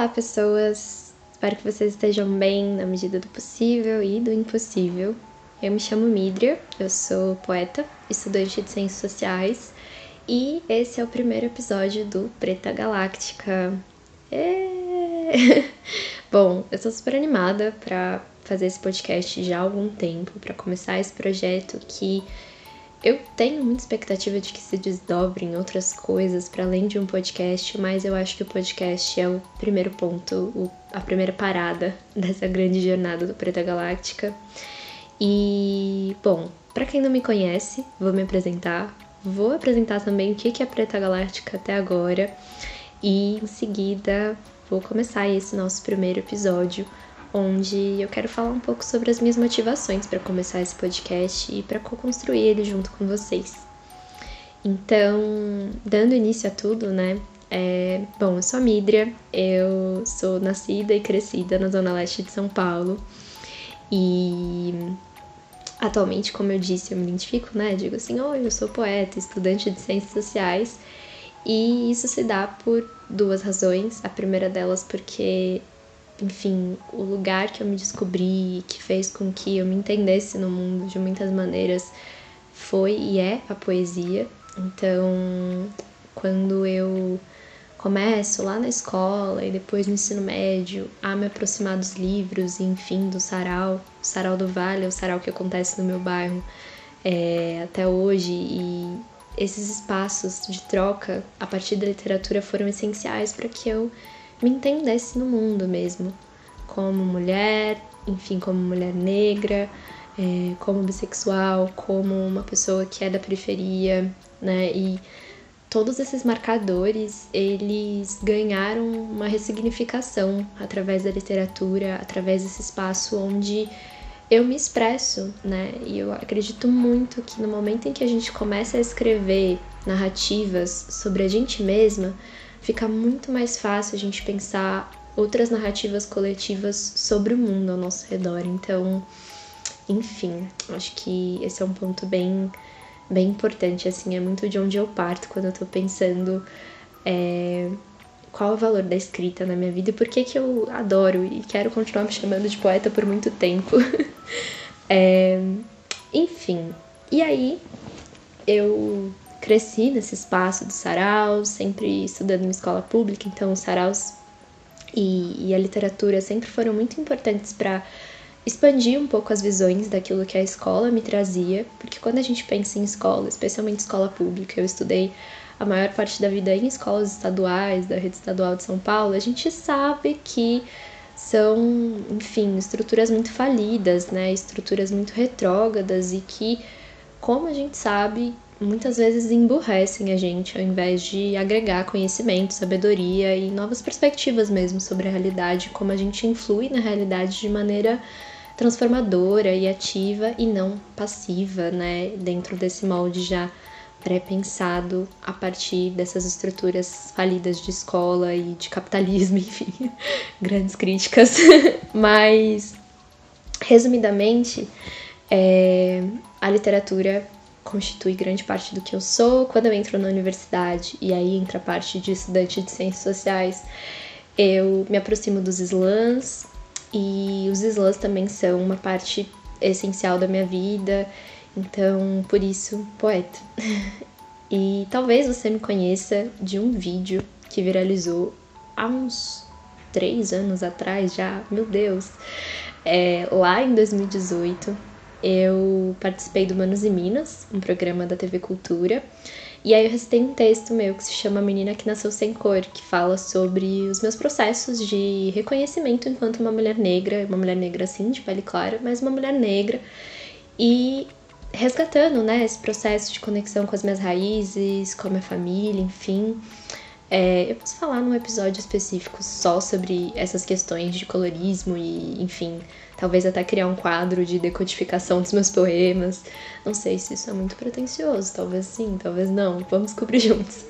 Olá, pessoas! Espero que vocês estejam bem na medida do possível e do impossível. Eu me chamo Midria, eu sou poeta, estudante de ciências sociais e esse é o primeiro episódio do Preta Galáctica. É... Bom, eu tô super animada para fazer esse podcast já há algum tempo, para começar esse projeto que eu tenho muita expectativa de que se desdobre em outras coisas para além de um podcast, mas eu acho que o podcast é o primeiro ponto, o, a primeira parada dessa grande jornada do Preta Galáctica. E, bom, para quem não me conhece, vou me apresentar. Vou apresentar também o que é Preta Galáctica até agora. E em seguida vou começar esse nosso primeiro episódio onde eu quero falar um pouco sobre as minhas motivações para começar esse podcast e para co-construir ele junto com vocês. Então, dando início a tudo, né? É, bom, eu sou a Midria, eu sou nascida e crescida na Zona Leste de São Paulo e atualmente, como eu disse, eu me identifico, né? Digo assim, oh, eu sou poeta, estudante de ciências sociais e isso se dá por duas razões. A primeira delas porque enfim, o lugar que eu me descobri, que fez com que eu me entendesse no mundo de muitas maneiras, foi e é a poesia. Então, quando eu começo lá na escola e depois no ensino médio a me aproximar dos livros e, enfim, do sarau, o sarau do Vale, o sarau que acontece no meu bairro é, até hoje, e esses espaços de troca a partir da literatura foram essenciais para que eu me entendesse no mundo mesmo, como mulher, enfim, como mulher negra, é, como bissexual, como uma pessoa que é da periferia, né? E todos esses marcadores, eles ganharam uma ressignificação através da literatura, através desse espaço onde eu me expresso, né? E eu acredito muito que no momento em que a gente começa a escrever narrativas sobre a gente mesma, fica muito mais fácil a gente pensar outras narrativas coletivas sobre o mundo ao nosso redor. Então, enfim, acho que esse é um ponto bem, bem importante, assim, é muito de onde eu parto quando eu tô pensando é, qual o valor da escrita na minha vida e por que que eu adoro e quero continuar me chamando de poeta por muito tempo. é, enfim, e aí eu cresci nesse espaço do sarau, sempre estudando em escola pública, então os saraus e, e a literatura sempre foram muito importantes para expandir um pouco as visões daquilo que a escola me trazia, porque quando a gente pensa em escola, especialmente escola pública, eu estudei a maior parte da vida em escolas estaduais, da rede estadual de São Paulo, a gente sabe que são, enfim, estruturas muito falidas, né? Estruturas muito retrógradas e que, como a gente sabe, muitas vezes emburrecem a gente ao invés de agregar conhecimento, sabedoria e novas perspectivas mesmo sobre a realidade, como a gente influi na realidade de maneira transformadora e ativa e não passiva, né, dentro desse molde já pré-pensado a partir dessas estruturas falidas de escola e de capitalismo, enfim, grandes críticas. Mas, resumidamente, é, a literatura constitui grande parte do que eu sou. Quando eu entro na universidade, e aí entra a parte de estudante de ciências sociais, eu me aproximo dos slams, e os slams também são uma parte essencial da minha vida, então por isso, poeta. e talvez você me conheça de um vídeo que viralizou há uns três anos atrás já, meu Deus, é, lá em 2018 eu participei do Manos e Minas, um programa da TV Cultura. E aí eu recitei um texto meu que se chama Menina que Nasceu Sem Cor, que fala sobre os meus processos de reconhecimento enquanto uma mulher negra, uma mulher negra assim, de pele clara, mas uma mulher negra. E resgatando, né, esse processo de conexão com as minhas raízes, com a minha família, enfim. É, eu posso falar num episódio específico só sobre essas questões de colorismo e, enfim, talvez até criar um quadro de decodificação dos meus poemas. Não sei se isso é muito pretencioso, talvez sim, talvez não, vamos descobrir juntos.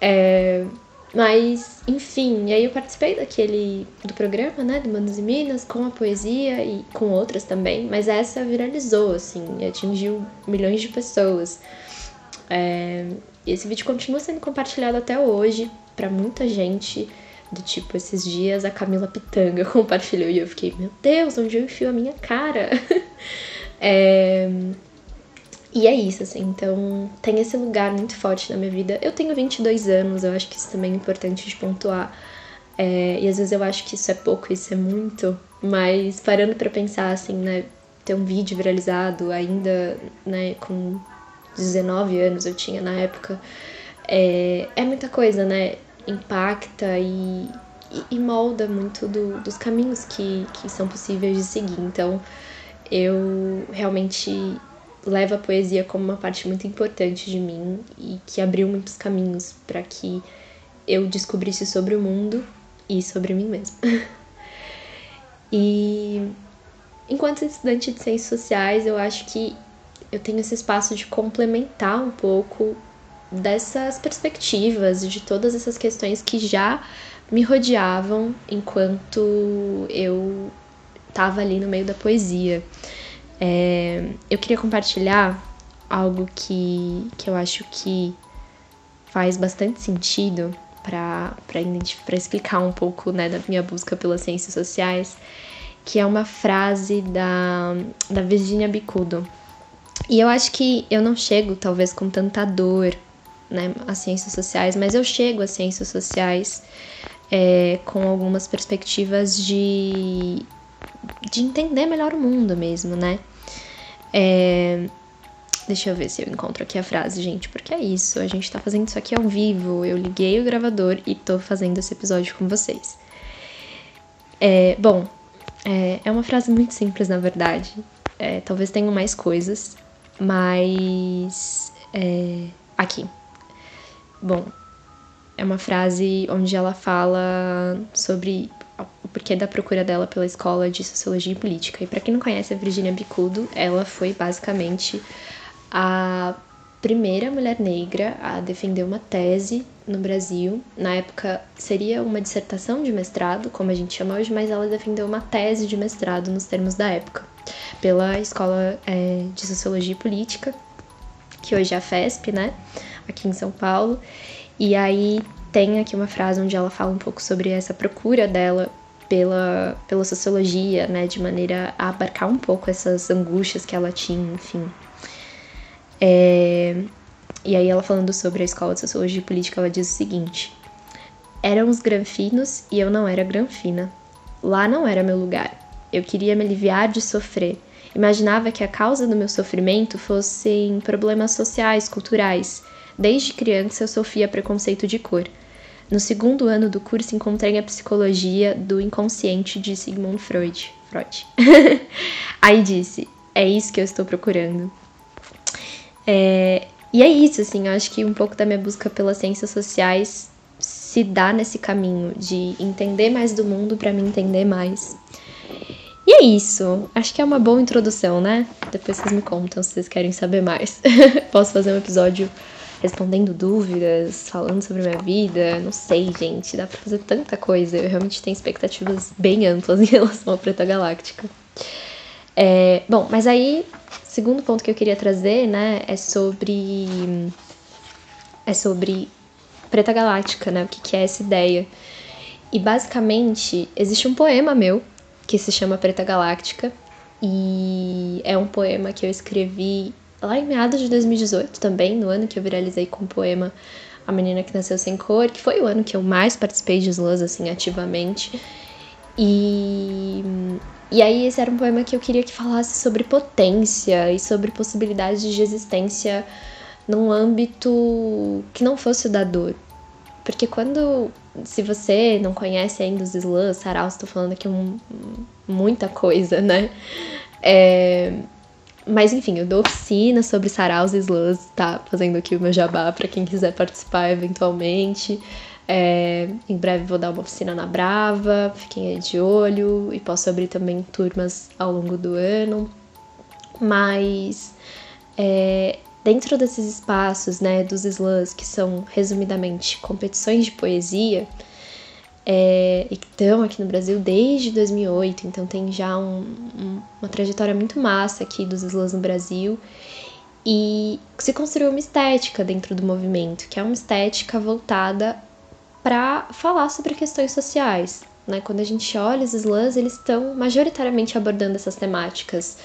É, mas, enfim, e aí eu participei daquele do programa, né, do Manos e Minas, com a poesia e com outras também, mas essa viralizou, assim, e atingiu milhões de pessoas. É, esse vídeo continua sendo compartilhado até hoje para muita gente, Do tipo, esses dias a Camila Pitanga compartilhou e eu fiquei, meu Deus, onde eu enfio a minha cara? é... E é isso, assim, então tem esse lugar muito forte na minha vida. Eu tenho 22 anos, eu acho que isso também é importante de pontuar. É, e às vezes eu acho que isso é pouco, isso é muito, mas parando para pensar, assim, né, ter um vídeo viralizado ainda, né, com 19 anos eu tinha na época, é, é muita coisa, né? Impacta e, e, e molda muito do, dos caminhos que, que são possíveis de seguir. Então, eu realmente levo a poesia como uma parte muito importante de mim e que abriu muitos caminhos para que eu descobrisse sobre o mundo e sobre mim mesma. e enquanto estudante de ciências sociais, eu acho que eu tenho esse espaço de complementar um pouco dessas perspectivas, de todas essas questões que já me rodeavam enquanto eu estava ali no meio da poesia. É, eu queria compartilhar algo que, que eu acho que faz bastante sentido para explicar um pouco né, da minha busca pelas ciências sociais, que é uma frase da, da Virginia Bicudo. E eu acho que eu não chego, talvez, com tanta dor né, às ciências sociais, mas eu chego às ciências sociais é, com algumas perspectivas de, de entender melhor o mundo mesmo, né? É, deixa eu ver se eu encontro aqui a frase, gente, porque é isso, a gente tá fazendo isso aqui ao vivo, eu liguei o gravador e tô fazendo esse episódio com vocês. É, bom, é, é uma frase muito simples, na verdade. É, talvez tenham mais coisas, mas. É, aqui. Bom, é uma frase onde ela fala sobre o porquê da procura dela pela escola de sociologia e política. E para quem não conhece a Virginia Bicudo, ela foi basicamente a primeira mulher negra a defender uma tese no Brasil. Na época seria uma dissertação de mestrado, como a gente chama hoje, mas ela defendeu uma tese de mestrado nos termos da época pela Escola é, de Sociologia e Política, que hoje é a FESP, né? Aqui em São Paulo. E aí tem aqui uma frase onde ela fala um pouco sobre essa procura dela pela, pela sociologia, né? De maneira a abarcar um pouco essas angústias que ela tinha, enfim. É, e aí ela falando sobre a Escola de Sociologia e Política, ela diz o seguinte: Eram os granfinos e eu não era granfina. Lá não era meu lugar. Eu queria me aliviar de sofrer. Imaginava que a causa do meu sofrimento fossem problemas sociais, culturais. Desde criança eu sofria preconceito de cor. No segundo ano do curso encontrei a psicologia do inconsciente de Sigmund Freud. Freud. Aí disse: é isso que eu estou procurando. É, e é isso, assim, eu acho que um pouco da minha busca pelas ciências sociais se dá nesse caminho de entender mais do mundo para me entender mais. E é isso. Acho que é uma boa introdução, né? Depois vocês me contam se vocês querem saber mais. Posso fazer um episódio respondendo dúvidas, falando sobre minha vida. Não sei, gente. Dá pra fazer tanta coisa. Eu realmente tenho expectativas bem amplas em relação ao Preta Galáctica. É, bom, mas aí, segundo ponto que eu queria trazer, né, é sobre. É sobre Preta Galáctica, né? O que, que é essa ideia. E basicamente, existe um poema meu que se chama Preta Galáctica. E é um poema que eu escrevi lá em meados de 2018 também, no ano que eu viralizei com o poema A Menina que Nasceu Sem Cor, que foi o ano que eu mais participei de slams, assim, ativamente. E, e aí esse era um poema que eu queria que falasse sobre potência e sobre possibilidades de existência num âmbito que não fosse o da dor. Porque quando se você não conhece ainda os slams, saraus, estou falando aqui um, muita coisa, né? É, mas enfim, eu dou oficina sobre saraus e slams, tá? Fazendo aqui o meu jabá para quem quiser participar eventualmente. É, em breve vou dar uma oficina na Brava, fiquem aí de olho e posso abrir também turmas ao longo do ano. Mas é, Dentro desses espaços, né, dos slams, que são resumidamente competições de poesia, é, e que estão aqui no Brasil desde 2008, então tem já um, um, uma trajetória muito massa aqui dos slams no Brasil. E se construiu uma estética dentro do movimento, que é uma estética voltada para falar sobre questões sociais. Né? Quando a gente olha os slams, eles estão majoritariamente abordando essas temáticas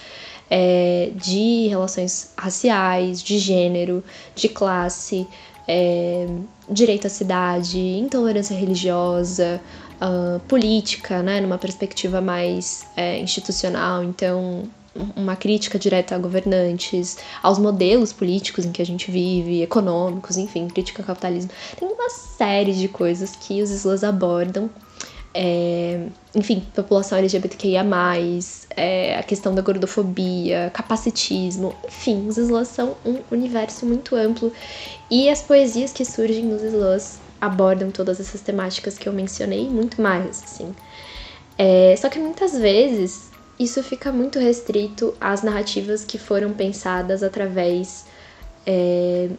é, de relações raciais, de gênero, de classe, é, direito à cidade, intolerância religiosa, uh, política, né, numa perspectiva mais é, institucional, então uma crítica direta a governantes, aos modelos políticos em que a gente vive, econômicos, enfim, crítica ao capitalismo. Tem uma série de coisas que os slams abordam. É, enfim, população LGBTQIA, é, a questão da gordofobia, capacitismo, enfim, os slams são um universo muito amplo e as poesias que surgem nos slams abordam todas essas temáticas que eu mencionei, muito mais, assim. É, só que muitas vezes isso fica muito restrito às narrativas que foram pensadas através é,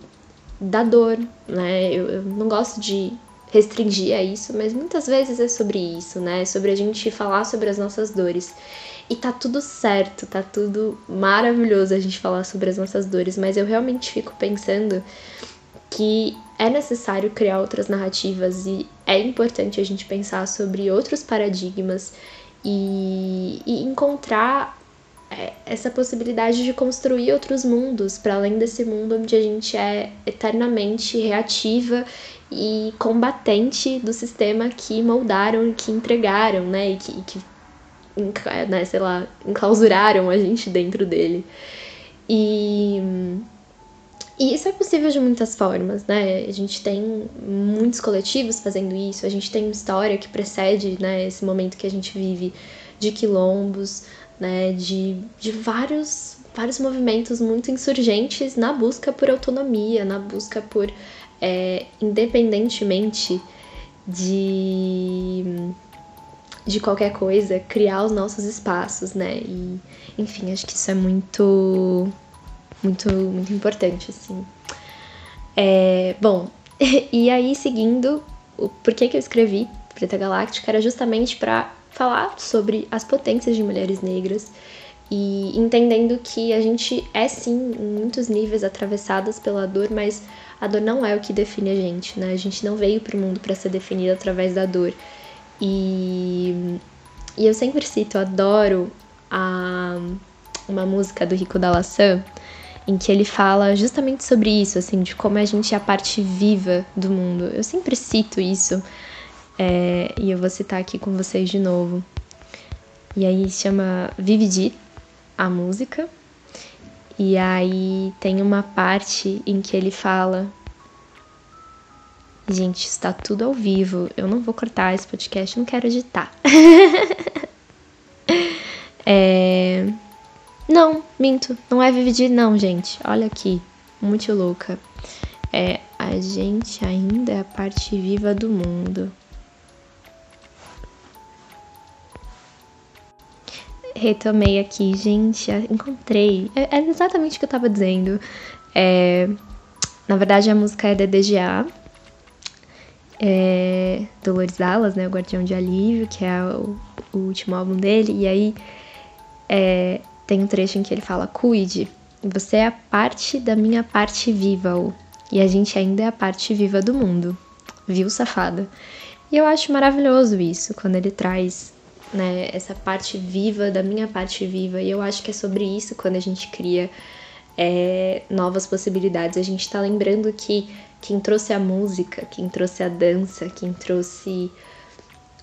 da dor, né? Eu, eu, não gosto de restringir a isso, mas muitas vezes é sobre isso, né? Sobre a gente falar sobre as nossas dores. E tá tudo certo, tá tudo maravilhoso a gente falar sobre as nossas dores, mas eu realmente fico pensando que é necessário criar outras narrativas e é importante a gente pensar sobre outros paradigmas e, e encontrar é, essa possibilidade de construir outros mundos para além desse mundo onde a gente é eternamente reativa e combatente do sistema que moldaram e que entregaram, né, e que, e que né, sei lá, enclausuraram a gente dentro dele. E e isso é possível de muitas formas, né? A gente tem muitos coletivos fazendo isso, a gente tem uma história que precede né, esse momento que a gente vive de quilombos, né, de, de vários, vários movimentos muito insurgentes na busca por autonomia, na busca por, é, independentemente de, de qualquer coisa, criar os nossos espaços, né? E, enfim, acho que isso é muito muito, muito importante, assim. É, bom, e aí seguindo, o porquê que eu escrevi Preta Galáctica era justamente para falar sobre as potências de mulheres negras e entendendo que a gente é sim, em muitos níveis, atravessadas pela dor, mas a dor não é o que define a gente, né? A gente não veio para o mundo para ser definida através da dor. E, e eu sempre cito, adoro a, uma música do Rico da Laçã, em que ele fala justamente sobre isso, assim, de como a gente é a parte viva do mundo. Eu sempre cito isso é, e eu vou citar aqui com vocês de novo. E aí chama Vive a música. E aí tem uma parte em que ele fala. Gente, está tudo ao vivo. Eu não vou cortar esse podcast, não quero editar. é. Não, minto. Não é Vividir, não, gente. Olha aqui. Muito louca. É, a gente ainda é a parte viva do mundo. Retomei aqui, gente. Encontrei. É, é exatamente o que eu tava dizendo. É, na verdade, a música é da DGA. É, Dolores Dallas, né? O Guardião de Alívio, que é o, o último álbum dele. E aí. É, tem um trecho em que ele fala: Cuide, você é a parte da minha parte viva, e a gente ainda é a parte viva do mundo. Viu, safada? E eu acho maravilhoso isso, quando ele traz né, essa parte viva da minha parte viva, e eu acho que é sobre isso quando a gente cria é, novas possibilidades. A gente tá lembrando que quem trouxe a música, quem trouxe a dança, quem trouxe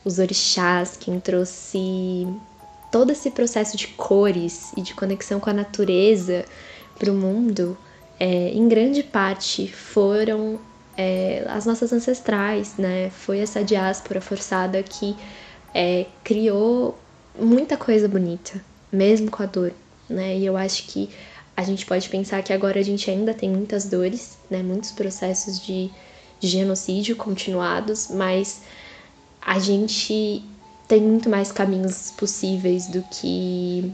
os orixás, quem trouxe todo esse processo de cores e de conexão com a natureza para o mundo, é, em grande parte foram é, as nossas ancestrais, né? Foi essa diáspora forçada que é, criou muita coisa bonita, mesmo com a dor, né? E eu acho que a gente pode pensar que agora a gente ainda tem muitas dores, né? Muitos processos de, de genocídio continuados, mas a gente tem muito mais caminhos possíveis do que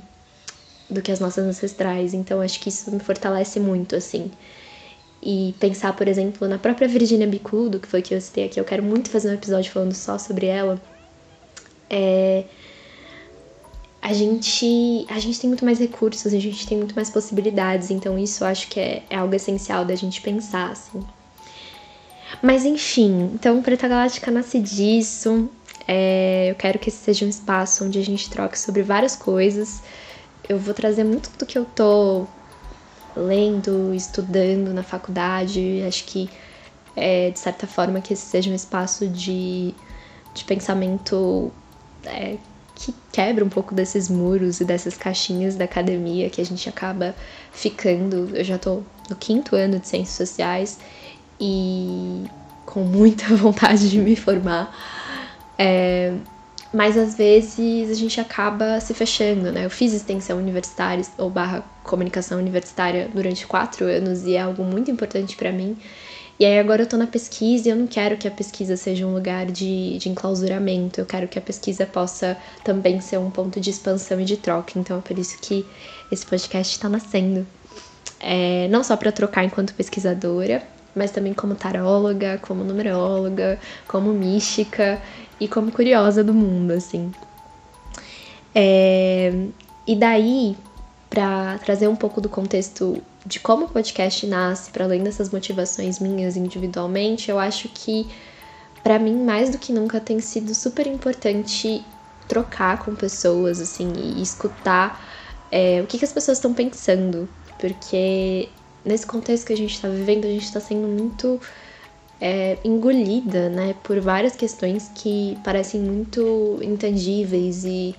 do que as nossas ancestrais. Então acho que isso me fortalece muito, assim. E pensar, por exemplo, na própria Virginia Bicudo, que foi que eu citei aqui, eu quero muito fazer um episódio falando só sobre ela. É... A gente, a gente tem muito mais recursos, a gente tem muito mais possibilidades, então isso eu acho que é, é algo essencial da gente pensar, assim. Mas enfim, então Preta Galáctica nasce disso. É, eu quero que esse seja um espaço onde a gente troque sobre várias coisas. Eu vou trazer muito do que eu tô lendo, estudando na faculdade. Acho que, é, de certa forma, que esse seja um espaço de, de pensamento é, que quebra um pouco desses muros e dessas caixinhas da academia que a gente acaba ficando. Eu já tô no quinto ano de Ciências Sociais e com muita vontade de me formar. É, mas às vezes a gente acaba se fechando, né? Eu fiz extensão universitária ou barra comunicação universitária durante quatro anos e é algo muito importante para mim. E aí agora eu tô na pesquisa e eu não quero que a pesquisa seja um lugar de, de enclausuramento, eu quero que a pesquisa possa também ser um ponto de expansão e de troca. Então é por isso que esse podcast está nascendo. É, não só para trocar enquanto pesquisadora, mas também como taróloga, como numeróloga, como mística e como curiosa do mundo, assim. É, e daí, para trazer um pouco do contexto de como o podcast nasce, para além dessas motivações minhas individualmente, eu acho que para mim mais do que nunca tem sido super importante trocar com pessoas, assim, e escutar é, o que, que as pessoas estão pensando, porque nesse contexto que a gente está vivendo, a gente está sendo muito é, engolida, né, por várias questões que parecem muito intangíveis e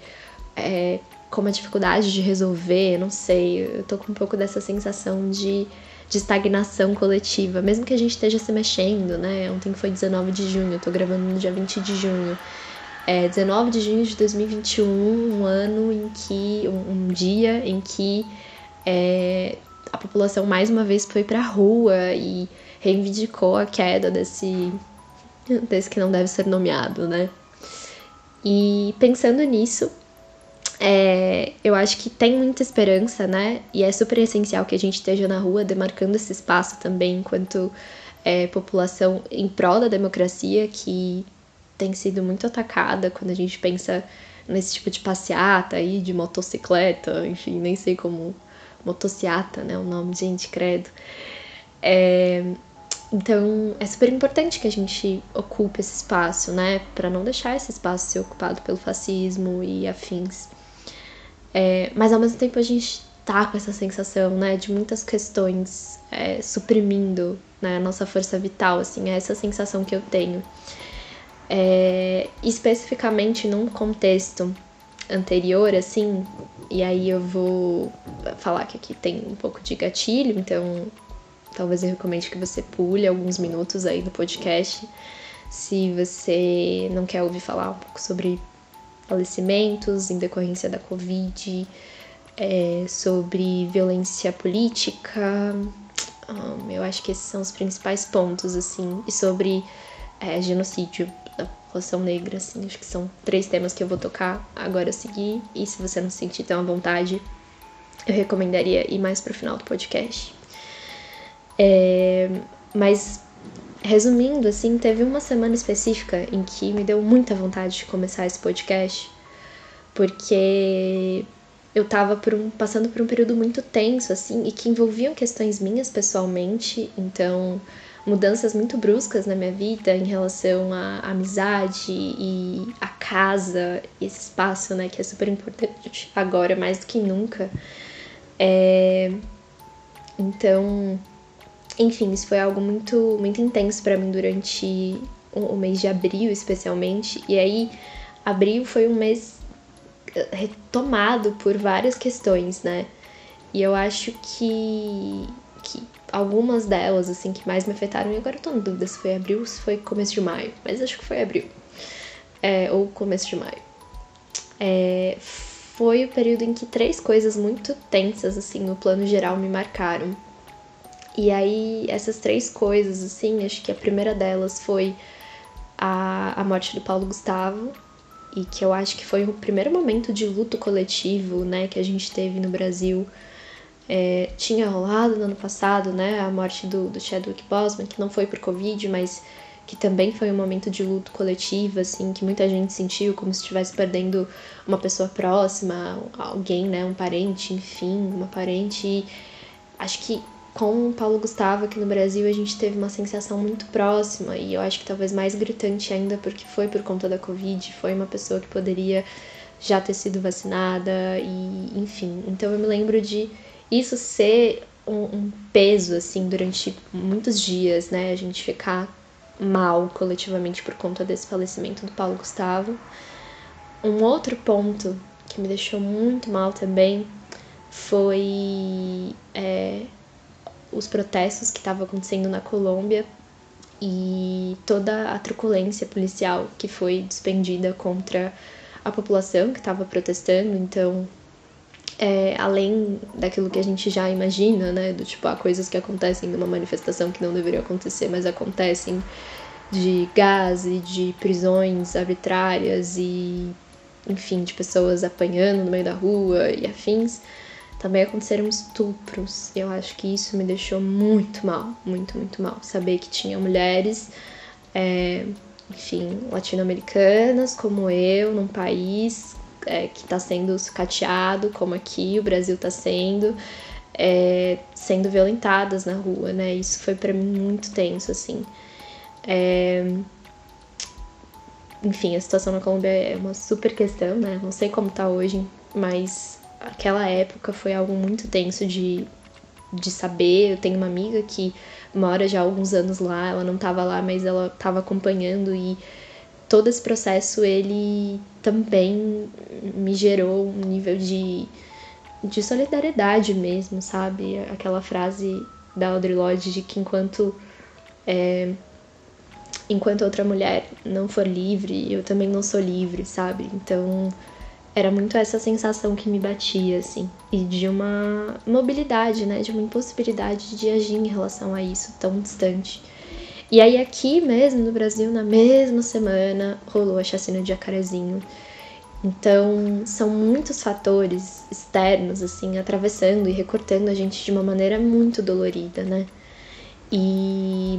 é, com uma dificuldade de resolver, não sei, eu tô com um pouco dessa sensação de, de estagnação coletiva, mesmo que a gente esteja se mexendo, né, ontem foi 19 de junho, eu tô gravando no dia 20 de junho, é 19 de junho de 2021, um ano em que, um, um dia em que é, a população mais uma vez foi pra rua e reivindicou a queda desse, desse que não deve ser nomeado, né? E pensando nisso, é, eu acho que tem muita esperança, né? E é super essencial que a gente esteja na rua demarcando esse espaço também enquanto é, população em prol da democracia, que tem sido muito atacada quando a gente pensa nesse tipo de passeata aí, de motocicleta, enfim, nem sei como. Motociata, né? O nome, gente, credo. É, então, é super importante que a gente ocupe esse espaço, né? Para não deixar esse espaço ser ocupado pelo fascismo e afins. É, mas ao mesmo tempo a gente tá com essa sensação, né, de muitas questões é, suprimindo né, a nossa força vital, assim, é essa sensação que eu tenho. É, especificamente num contexto anterior, assim, e aí eu vou falar que aqui tem um pouco de gatilho, então Talvez eu recomende que você pule alguns minutos aí do podcast. Se você não quer ouvir falar um pouco sobre falecimentos em decorrência da Covid, é, sobre violência política, um, eu acho que esses são os principais pontos, assim, e sobre é, genocídio da população negra, assim, acho que são três temas que eu vou tocar agora a seguir, e se você não se sentir tão à vontade, eu recomendaria ir mais pro final do podcast. É, mas, resumindo, assim, teve uma semana específica em que me deu muita vontade de começar esse podcast, porque eu tava por um, passando por um período muito tenso, assim, e que envolviam questões minhas pessoalmente, então mudanças muito bruscas na minha vida em relação à amizade e à casa, esse espaço, né, que é super importante agora mais do que nunca. É... Então, enfim, isso foi algo muito, muito intenso para mim durante o mês de abril, especialmente. E aí, abril foi um mês eh, retomado por várias questões, né? E eu acho que, que algumas delas, assim, que mais me afetaram, e agora eu tô em dúvida se foi abril ou se foi começo de maio, mas acho que foi abril. É, ou começo de maio. É, foi o período em que três coisas muito tensas, assim, no plano geral me marcaram. E aí, essas três coisas, assim, acho que a primeira delas foi a, a morte do Paulo Gustavo, e que eu acho que foi o primeiro momento de luto coletivo, né, que a gente teve no Brasil. É, tinha rolado no ano passado, né, a morte do, do Chadwick Boseman, que não foi por Covid, mas que também foi um momento de luto coletivo, assim, que muita gente sentiu como se estivesse perdendo uma pessoa próxima, alguém, né, um parente, enfim, uma parente. E acho que com o Paulo Gustavo aqui no Brasil a gente teve uma sensação muito próxima e eu acho que talvez mais gritante ainda porque foi por conta da Covid, foi uma pessoa que poderia já ter sido vacinada e enfim. Então eu me lembro de isso ser um, um peso assim durante muitos dias, né? A gente ficar mal coletivamente por conta desse falecimento do Paulo Gustavo. Um outro ponto que me deixou muito mal também foi é, os protestos que estavam acontecendo na Colômbia e toda a truculência policial que foi despendida contra a população que estava protestando. Então, é, além daquilo que a gente já imagina, né, do tipo, há coisas que acontecem numa manifestação que não deveriam acontecer, mas acontecem de gás e de prisões arbitrárias e, enfim, de pessoas apanhando no meio da rua e afins também aconteceram estupros. Eu acho que isso me deixou muito mal, muito, muito mal. Saber que tinha mulheres, é, enfim, latino-americanas como eu, num país é, que está sendo sucateado, como aqui o Brasil está sendo, é, sendo violentadas na rua, né? Isso foi para mim muito tenso, assim. É, enfim, a situação na Colômbia é uma super questão, né? Não sei como tá hoje, mas aquela época foi algo muito tenso de, de saber. Eu tenho uma amiga que mora já há alguns anos lá, ela não estava lá, mas ela estava acompanhando e todo esse processo ele também me gerou um nível de, de solidariedade mesmo, sabe? Aquela frase da Audre Lorde de que enquanto é, enquanto outra mulher não for livre, eu também não sou livre, sabe? Então era muito essa sensação que me batia, assim, e de uma mobilidade, né, de uma impossibilidade de agir em relação a isso tão distante. E aí aqui mesmo no Brasil, na mesma semana, rolou a chacina de Jacarezinho. Então, são muitos fatores externos, assim, atravessando e recortando a gente de uma maneira muito dolorida, né? E,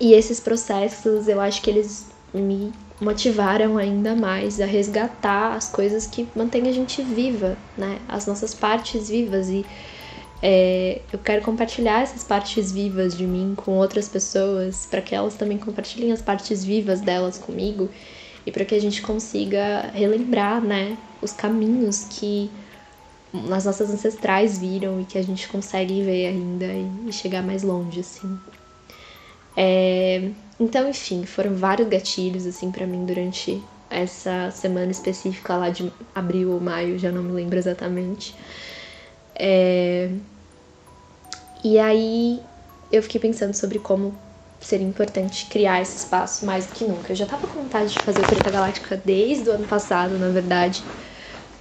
e esses processos, eu acho que eles me motivaram ainda mais a resgatar as coisas que mantêm a gente viva, né? As nossas partes vivas e é, eu quero compartilhar essas partes vivas de mim com outras pessoas para que elas também compartilhem as partes vivas delas comigo e para que a gente consiga relembrar, né, os caminhos que as nossas ancestrais viram e que a gente consegue ver ainda e chegar mais longe, assim. É, então, enfim, foram vários gatilhos assim para mim durante essa semana específica lá de abril ou maio, já não me lembro exatamente. É... E aí eu fiquei pensando sobre como seria importante criar esse espaço mais do que nunca. Eu já tava com vontade de fazer o Treta Galáctica desde o ano passado, na verdade,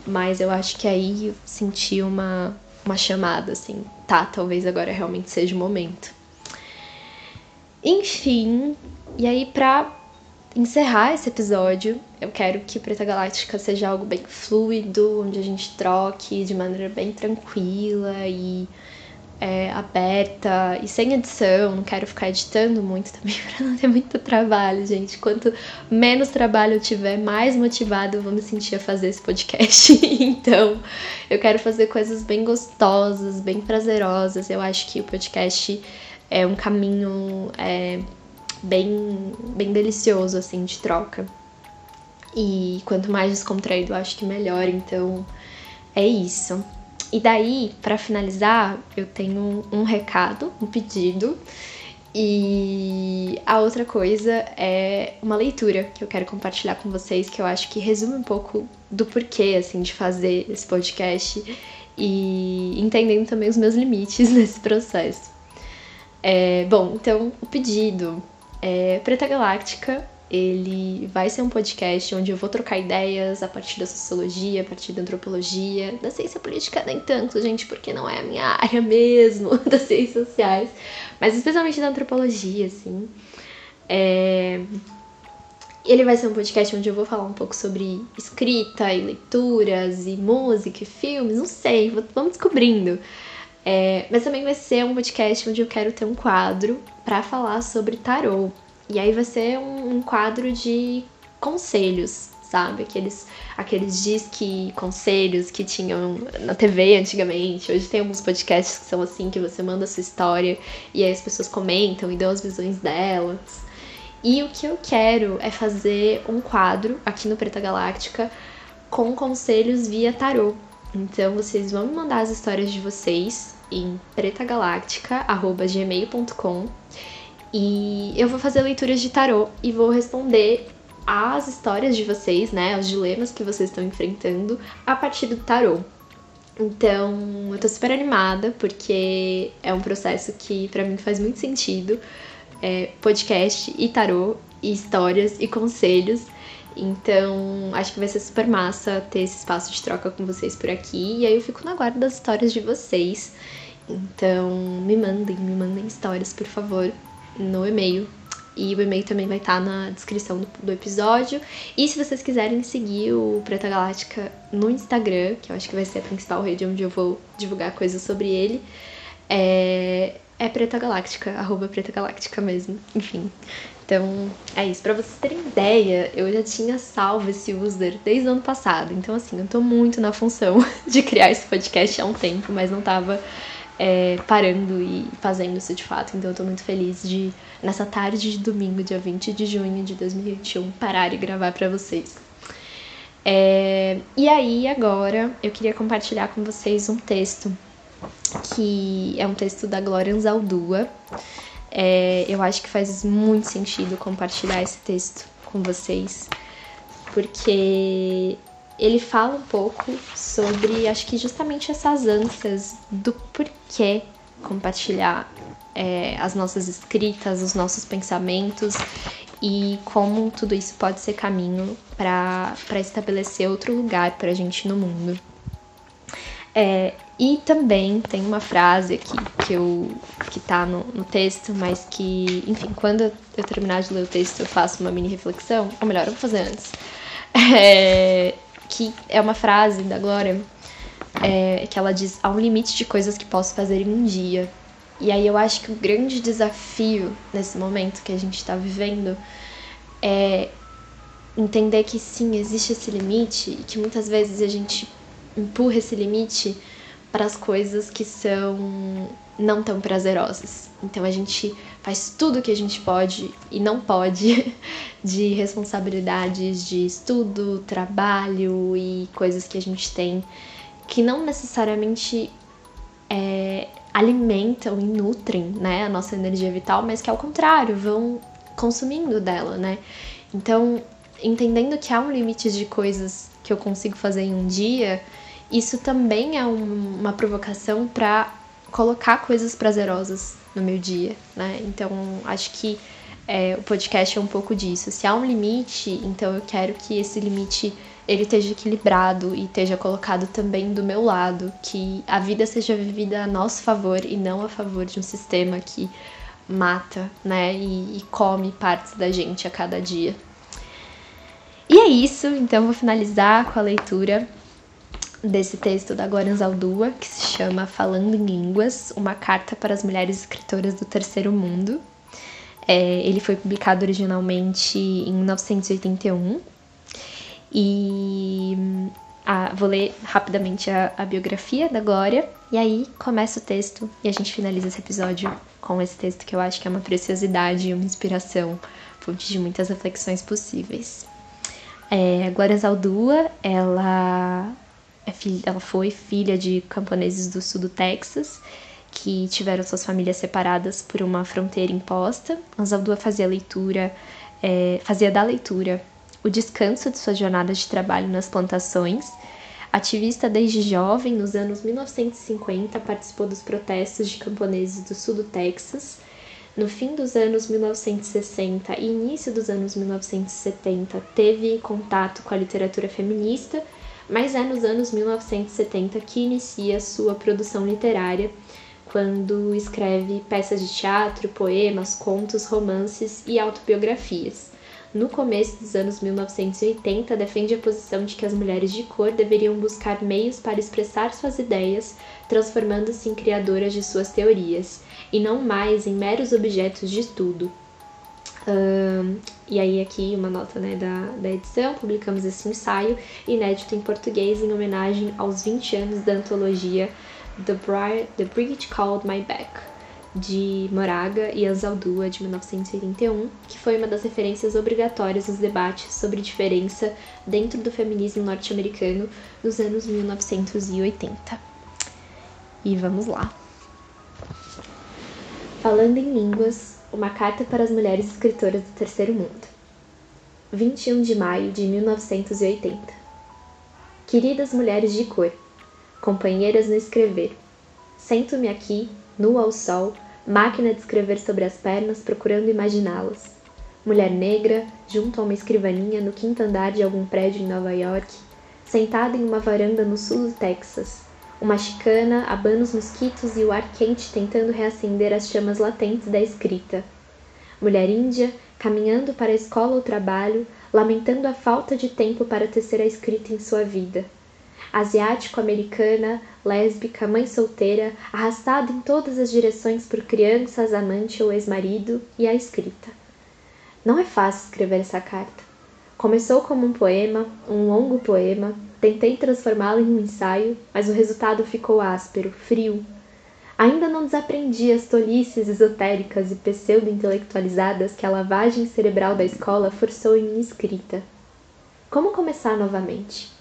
mas eu acho que aí eu senti uma, uma chamada, assim, tá, talvez agora realmente seja o momento. Enfim, e aí pra encerrar esse episódio, eu quero que Preta Galáctica seja algo bem fluido, onde a gente troque de maneira bem tranquila e é, aberta e sem edição. Não quero ficar editando muito também para não ter muito trabalho, gente. Quanto menos trabalho eu tiver, mais motivada eu vou me sentir a fazer esse podcast. então, eu quero fazer coisas bem gostosas, bem prazerosas. Eu acho que o podcast é um caminho é, bem, bem delicioso, assim, de troca. E quanto mais descontraído, acho que melhor. Então, é isso. E daí, para finalizar, eu tenho um recado, um pedido. E a outra coisa é uma leitura que eu quero compartilhar com vocês, que eu acho que resume um pouco do porquê, assim, de fazer esse podcast e entendendo também os meus limites nesse processo. É, bom, então o pedido é Preta Galáctica. Ele vai ser um podcast onde eu vou trocar ideias a partir da sociologia, a partir da antropologia, da ciência política nem tanto, gente, porque não é a minha área mesmo, das ciências sociais, mas especialmente da antropologia, assim. É... Ele vai ser um podcast onde eu vou falar um pouco sobre escrita e leituras e música e filmes, não sei, vamos descobrindo. É, mas também vai ser um podcast onde eu quero ter um quadro para falar sobre tarô. E aí vai ser um, um quadro de conselhos, sabe? Aqueles, aqueles disque conselhos que tinham na TV antigamente. Hoje tem alguns podcasts que são assim, que você manda a sua história e aí as pessoas comentam e dão as visões delas. E o que eu quero é fazer um quadro aqui no Preta Galáctica com conselhos via tarô. Então vocês vão me mandar as histórias de vocês em pretagaláctica@gmail.com e eu vou fazer leituras de tarô e vou responder as histórias de vocês, né, os dilemas que vocês estão enfrentando a partir do tarô. Então, eu tô super animada porque é um processo que para mim faz muito sentido. É, podcast e tarô, e histórias e conselhos. Então, acho que vai ser super massa ter esse espaço de troca com vocês por aqui. E aí eu fico na guarda das histórias de vocês. Então, me mandem, me mandem histórias, por favor, no e-mail. E o e-mail também vai estar na descrição do, do, episódio. E se vocês quiserem seguir o Preta Galáctica no Instagram, que eu acho que vai ser a principal rede onde eu vou divulgar coisas sobre ele, é, é Preta Galáctica, arroba Preta Galáctica mesmo. Enfim, então, é isso. Pra vocês terem ideia, eu já tinha salvo esse user desde o ano passado. Então, assim, eu tô muito na função de criar esse podcast há um tempo, mas não tava é, parando e fazendo isso de fato. Então, eu tô muito feliz de, nessa tarde de domingo, dia 20 de junho de 2021, parar e gravar para vocês. É, e aí, agora, eu queria compartilhar com vocês um texto que é um texto da Glória Anzaldúa. É, eu acho que faz muito sentido compartilhar esse texto com vocês, porque ele fala um pouco sobre, acho que justamente essas ânsias do porquê compartilhar é, as nossas escritas, os nossos pensamentos e como tudo isso pode ser caminho para estabelecer outro lugar para a gente no mundo. É, e também tem uma frase aqui que, eu, que tá no, no texto, mas que, enfim, quando eu terminar de ler o texto eu faço uma mini reflexão, ou melhor, eu vou fazer antes. É, que é uma frase da Glória é, que ela diz: há um limite de coisas que posso fazer em um dia. E aí eu acho que o grande desafio nesse momento que a gente está vivendo é entender que sim, existe esse limite e que muitas vezes a gente empurra esse limite para as coisas que são não tão prazerosas. Então a gente faz tudo o que a gente pode e não pode de responsabilidades de estudo, trabalho e coisas que a gente tem que não necessariamente é, alimentam e nutrem né, a nossa energia vital, mas que ao contrário vão consumindo dela, né? Então, entendendo que há um limite de coisas que eu consigo fazer em um dia, isso também é um, uma provocação para colocar coisas prazerosas no meu dia, né? Então, acho que é, o podcast é um pouco disso. Se há um limite, então eu quero que esse limite ele esteja equilibrado e esteja colocado também do meu lado, que a vida seja vivida a nosso favor e não a favor de um sistema que mata, né, e, e come partes da gente a cada dia. E é isso, então vou finalizar com a leitura desse texto da Goran Zaldúa, que se chama Falando em Línguas, uma carta para as mulheres escritoras do terceiro mundo. É, ele foi publicado originalmente em 1981 e vou ler rapidamente a, a, biografia da Glória e aí começa o texto e a gente finaliza esse episódio com esse texto que eu acho que é uma preciosidade e uma inspiração, fonte de muitas reflexões possíveis. É, Glória Zaldúa, ela ela foi filha de camponeses do sul do Texas que tiveram suas famílias separadas por uma fronteira imposta. Anzaldúa fazia leitura, é, fazia da leitura o descanso de sua jornada de trabalho nas plantações. Ativista desde jovem, nos anos 1950 participou dos protestos de camponeses do sul do Texas. No fim dos anos 1960 e início dos anos 1970, teve contato com a literatura feminista mas é nos anos 1970 que inicia sua produção literária, quando escreve peças de teatro, poemas, contos, romances e autobiografias. No começo dos anos 1980, defende a posição de que as mulheres de cor deveriam buscar meios para expressar suas ideias, transformando-se em criadoras de suas teorias, e não mais em meros objetos de estudo. Um, e aí aqui uma nota né, da, da edição, publicamos esse ensaio inédito em português em homenagem aos 20 anos da antologia The, Bride, The Bridge Called My Back, de Moraga e Anzaldúa, de 1981, que foi uma das referências obrigatórias nos debates sobre diferença dentro do feminismo norte-americano nos anos 1980. E vamos lá. Falando em línguas, uma carta para as mulheres escritoras do terceiro mundo. 21 de maio de 1980. Queridas mulheres de cor, companheiras no escrever, sento-me aqui, nua ao sol, máquina de escrever sobre as pernas, procurando imaginá-las. Mulher negra, junto a uma escrivaninha no quinto andar de algum prédio em Nova York, sentada em uma varanda no sul do Texas, uma chicana, abana os mosquitos e o ar quente tentando reacender as chamas latentes da escrita. Mulher índia, caminhando para a escola ou trabalho, lamentando a falta de tempo para tecer a escrita em sua vida. Asiático-americana, lésbica, mãe solteira, arrastada em todas as direções por crianças, amante ou ex-marido e a escrita. Não é fácil escrever essa carta. Começou como um poema, um longo poema, Tentei transformá-lo em um ensaio, mas o resultado ficou áspero, frio. Ainda não desaprendi as tolices esotéricas e pseudo-intelectualizadas que a lavagem cerebral da escola forçou em minha escrita. Como começar novamente?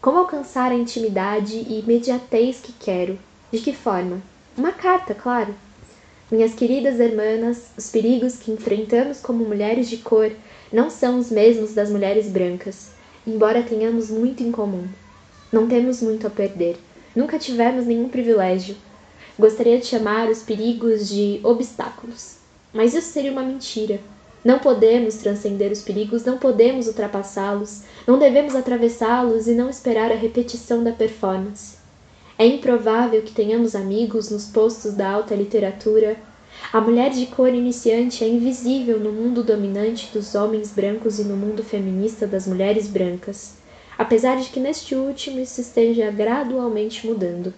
Como alcançar a intimidade e imediatez que quero? De que forma? Uma carta, claro. Minhas queridas irmãs, os perigos que enfrentamos como mulheres de cor não são os mesmos das mulheres brancas embora tenhamos muito em comum. Não temos muito a perder. Nunca tivemos nenhum privilégio. Gostaria de chamar os perigos de obstáculos. Mas isso seria uma mentira. Não podemos transcender os perigos, não podemos ultrapassá-los, não devemos atravessá-los e não esperar a repetição da performance. É improvável que tenhamos amigos nos postos da alta literatura, a mulher de cor iniciante é invisível no mundo dominante dos homens brancos e no mundo feminista das mulheres brancas, apesar de que neste último isso esteja gradualmente mudando.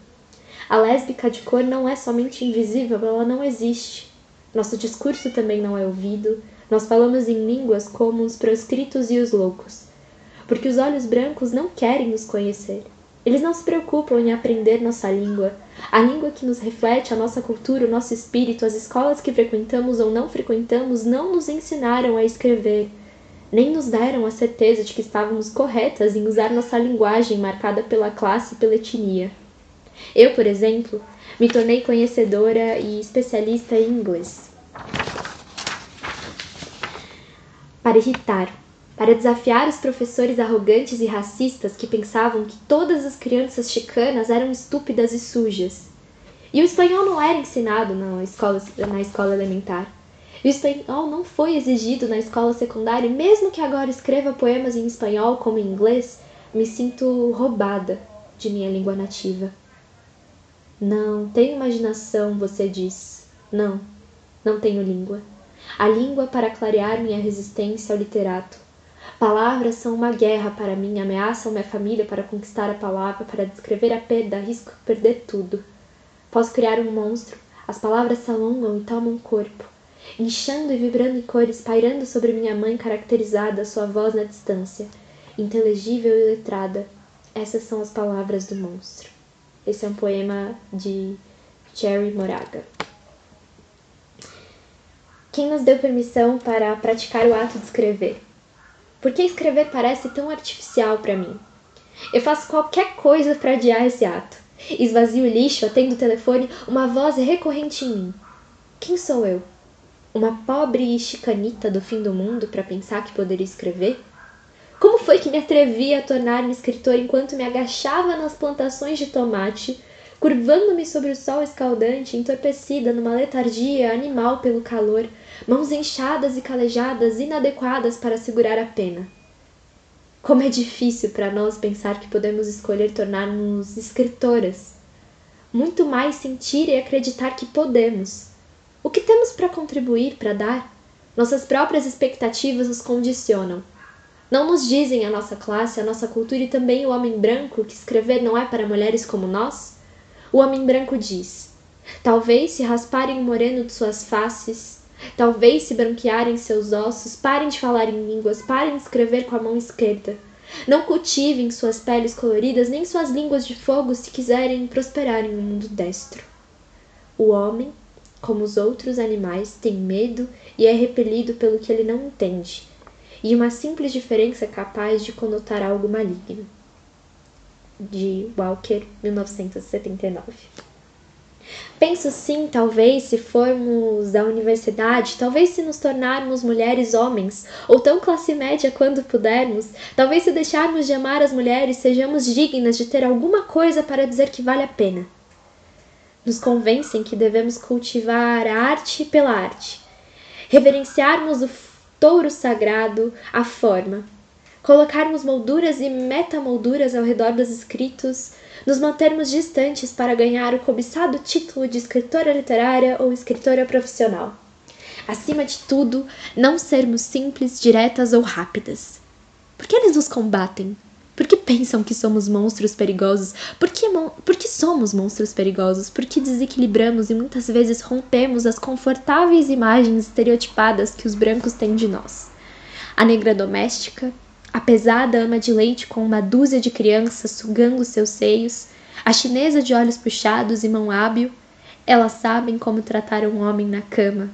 A lésbica de cor não é somente invisível, ela não existe. Nosso discurso também não é ouvido, nós falamos em línguas como os proscritos e os loucos, porque os olhos brancos não querem nos conhecer. Eles não se preocupam em aprender nossa língua, a língua que nos reflete a nossa cultura, o nosso espírito, as escolas que frequentamos ou não frequentamos não nos ensinaram a escrever, nem nos deram a certeza de que estávamos corretas em usar nossa linguagem marcada pela classe e pela etnia. Eu, por exemplo, me tornei conhecedora e especialista em inglês. Para irritar, para desafiar os professores arrogantes e racistas que pensavam que todas as crianças chicanas eram estúpidas e sujas. E o espanhol não era ensinado na escola, na escola elementar. O espanhol não foi exigido na escola secundária, mesmo que agora escreva poemas em espanhol como em inglês, me sinto roubada de minha língua nativa. Não, tenho imaginação, você diz. Não, não tenho língua. A língua para clarear minha resistência ao literato Palavras são uma guerra para mim, ameaçam minha família para conquistar a palavra, para descrever a perda, risco perder tudo. Posso criar um monstro, as palavras se alongam e tomam corpo, inchando e vibrando em cores, pairando sobre minha mãe caracterizada, sua voz na distância, inteligível e letrada. Essas são as palavras do monstro. Esse é um poema de Cherry Moraga. Quem nos deu permissão para praticar o ato de escrever? Por que escrever parece tão artificial para mim? Eu faço qualquer coisa para adiar esse ato. Esvazio o lixo, atendo o telefone, uma voz recorrente em mim. Quem sou eu? Uma pobre chicanita do fim do mundo para pensar que poderia escrever? Como foi que me atrevi a tornar-me escritor enquanto me agachava nas plantações de tomate, curvando-me sobre o sol escaldante, entorpecida numa letargia animal pelo calor, mãos inchadas e calejadas, inadequadas para segurar a pena. Como é difícil para nós pensar que podemos escolher tornar-nos escritoras. Muito mais sentir e acreditar que podemos. O que temos para contribuir, para dar? Nossas próprias expectativas nos condicionam. Não nos dizem a nossa classe, a nossa cultura e também o homem branco que escrever não é para mulheres como nós? O homem branco diz: Talvez se rasparem o moreno de suas faces, Talvez se branquearem seus ossos, parem de falar em línguas, parem de escrever com a mão esquerda. Não cultivem suas peles coloridas nem suas línguas de fogo se quiserem prosperar em um mundo destro. O homem, como os outros animais, tem medo e é repelido pelo que ele não entende, e uma simples diferença é capaz de conotar algo maligno. De Walker, 1979. Penso sim, talvez, se formos da universidade, talvez se nos tornarmos mulheres homens, ou tão classe média quando pudermos, talvez se deixarmos de amar as mulheres, sejamos dignas de ter alguma coisa para dizer que vale a pena. Nos convencem que devemos cultivar a arte pela arte, reverenciarmos o touro sagrado, a forma, colocarmos molduras e metamolduras ao redor dos escritos, nos mantermos distantes para ganhar o cobiçado título de escritora literária ou escritora profissional. Acima de tudo, não sermos simples, diretas ou rápidas. Por que eles nos combatem? Por que pensam que somos monstros perigosos? Por que, por que somos monstros perigosos? Por que desequilibramos e muitas vezes rompemos as confortáveis imagens estereotipadas que os brancos têm de nós? A negra doméstica, a pesada ama de leite com uma dúzia de crianças sugando seus seios, a chinesa de olhos puxados e mão hábil, elas sabem como tratar um homem na cama.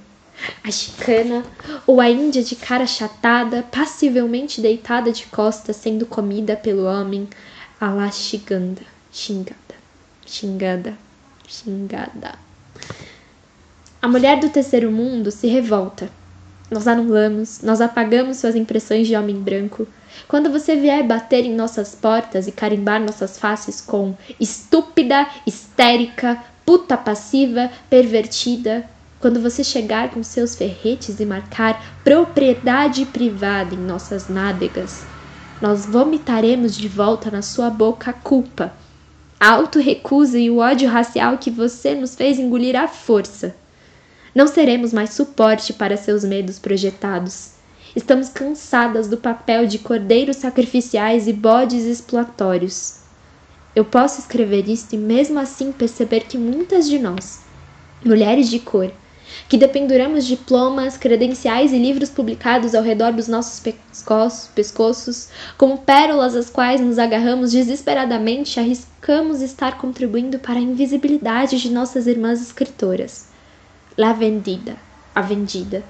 A chicana ou a índia de cara chatada, passivelmente deitada de costas sendo comida pelo homem, a lá xinganda, xingada, xingada, xingada. A mulher do terceiro mundo se revolta. Nós anulamos, nós apagamos suas impressões de homem branco, quando você vier bater em nossas portas e carimbar nossas faces com estúpida, histérica, puta passiva, pervertida, quando você chegar com seus ferretes e marcar propriedade privada em nossas nádegas, nós vomitaremos de volta na sua boca a culpa, a auto-recusa e o ódio racial que você nos fez engolir à força. Não seremos mais suporte para seus medos projetados. Estamos cansadas do papel de cordeiros sacrificiais e bodes expiatórios. Eu posso escrever isto e mesmo assim perceber que muitas de nós, mulheres de cor, que dependuramos diplomas, credenciais e livros publicados ao redor dos nossos pescoços, pescoços, como pérolas às quais nos agarramos desesperadamente, arriscamos estar contribuindo para a invisibilidade de nossas irmãs escritoras. La vendida, a vendida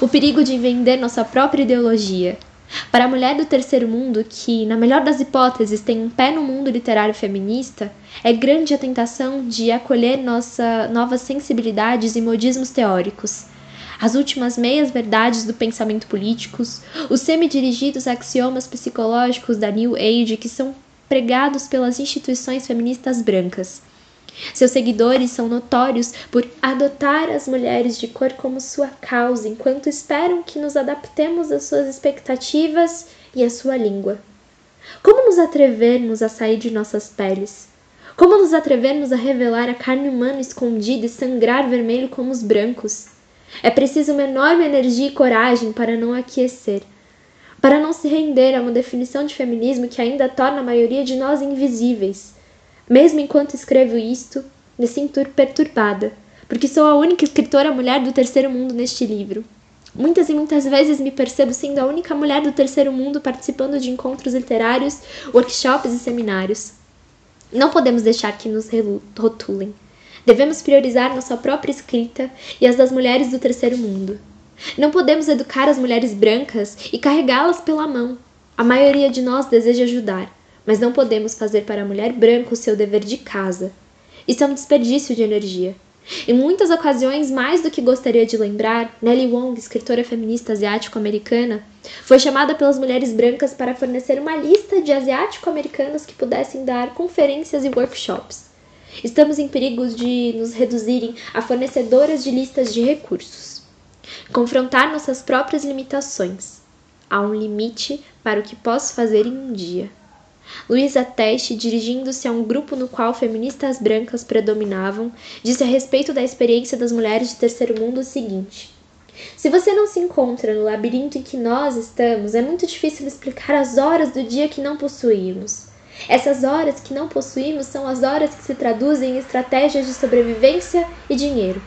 o perigo de vender nossa própria ideologia. Para a mulher do terceiro mundo, que, na melhor das hipóteses, tem um pé no mundo literário feminista, é grande a tentação de acolher nossa novas sensibilidades e modismos teóricos. As últimas meias verdades do pensamento político, os semi-dirigidos axiomas psicológicos da New Age que são pregados pelas instituições feministas brancas. Seus seguidores são notórios por adotar as mulheres de cor como sua causa, enquanto esperam que nos adaptemos às suas expectativas e à sua língua. Como nos atrevermos a sair de nossas peles? Como nos atrevermos a revelar a carne humana escondida e sangrar vermelho como os brancos? É preciso uma enorme energia e coragem para não aquecer, para não se render a uma definição de feminismo que ainda torna a maioria de nós invisíveis mesmo enquanto escrevo isto, me sinto perturbada, porque sou a única escritora mulher do terceiro mundo neste livro. Muitas e muitas vezes me percebo sendo a única mulher do terceiro mundo participando de encontros literários, workshops e seminários. Não podemos deixar que nos rotulem. Devemos priorizar nossa própria escrita e as das mulheres do terceiro mundo. Não podemos educar as mulheres brancas e carregá-las pela mão. A maioria de nós deseja ajudar, mas não podemos fazer para a mulher branca o seu dever de casa. Isso é um desperdício de energia. Em muitas ocasiões, mais do que gostaria de lembrar, Nellie Wong, escritora feminista asiático-americana, foi chamada pelas mulheres brancas para fornecer uma lista de asiático-americanas que pudessem dar conferências e workshops. Estamos em perigo de nos reduzirem a fornecedoras de listas de recursos. Confrontar nossas próprias limitações. Há um limite para o que posso fazer em um dia. Luísa Teste, dirigindo-se a um grupo no qual feministas brancas predominavam, disse a respeito da experiência das mulheres de terceiro mundo o seguinte: Se você não se encontra no labirinto em que nós estamos, é muito difícil explicar as horas do dia que não possuímos. Essas horas que não possuímos são as horas que se traduzem em estratégias de sobrevivência e dinheiro.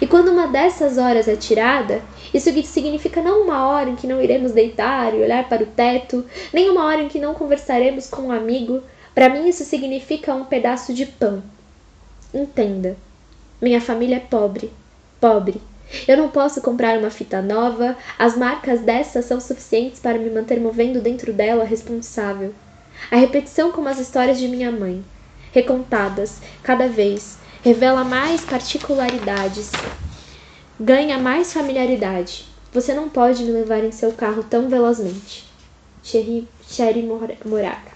E quando uma dessas horas é tirada, isso significa não uma hora em que não iremos deitar e olhar para o teto, nem uma hora em que não conversaremos com um amigo. Para mim, isso significa um pedaço de pão. Entenda, minha família é pobre, pobre. Eu não posso comprar uma fita nova, as marcas dessa são suficientes para me manter movendo dentro dela responsável. A repetição como as histórias de minha mãe, recontadas cada vez, revela mais particularidades, ganha mais familiaridade. Você não pode me levar em seu carro tão velozmente. Sherry Moraka.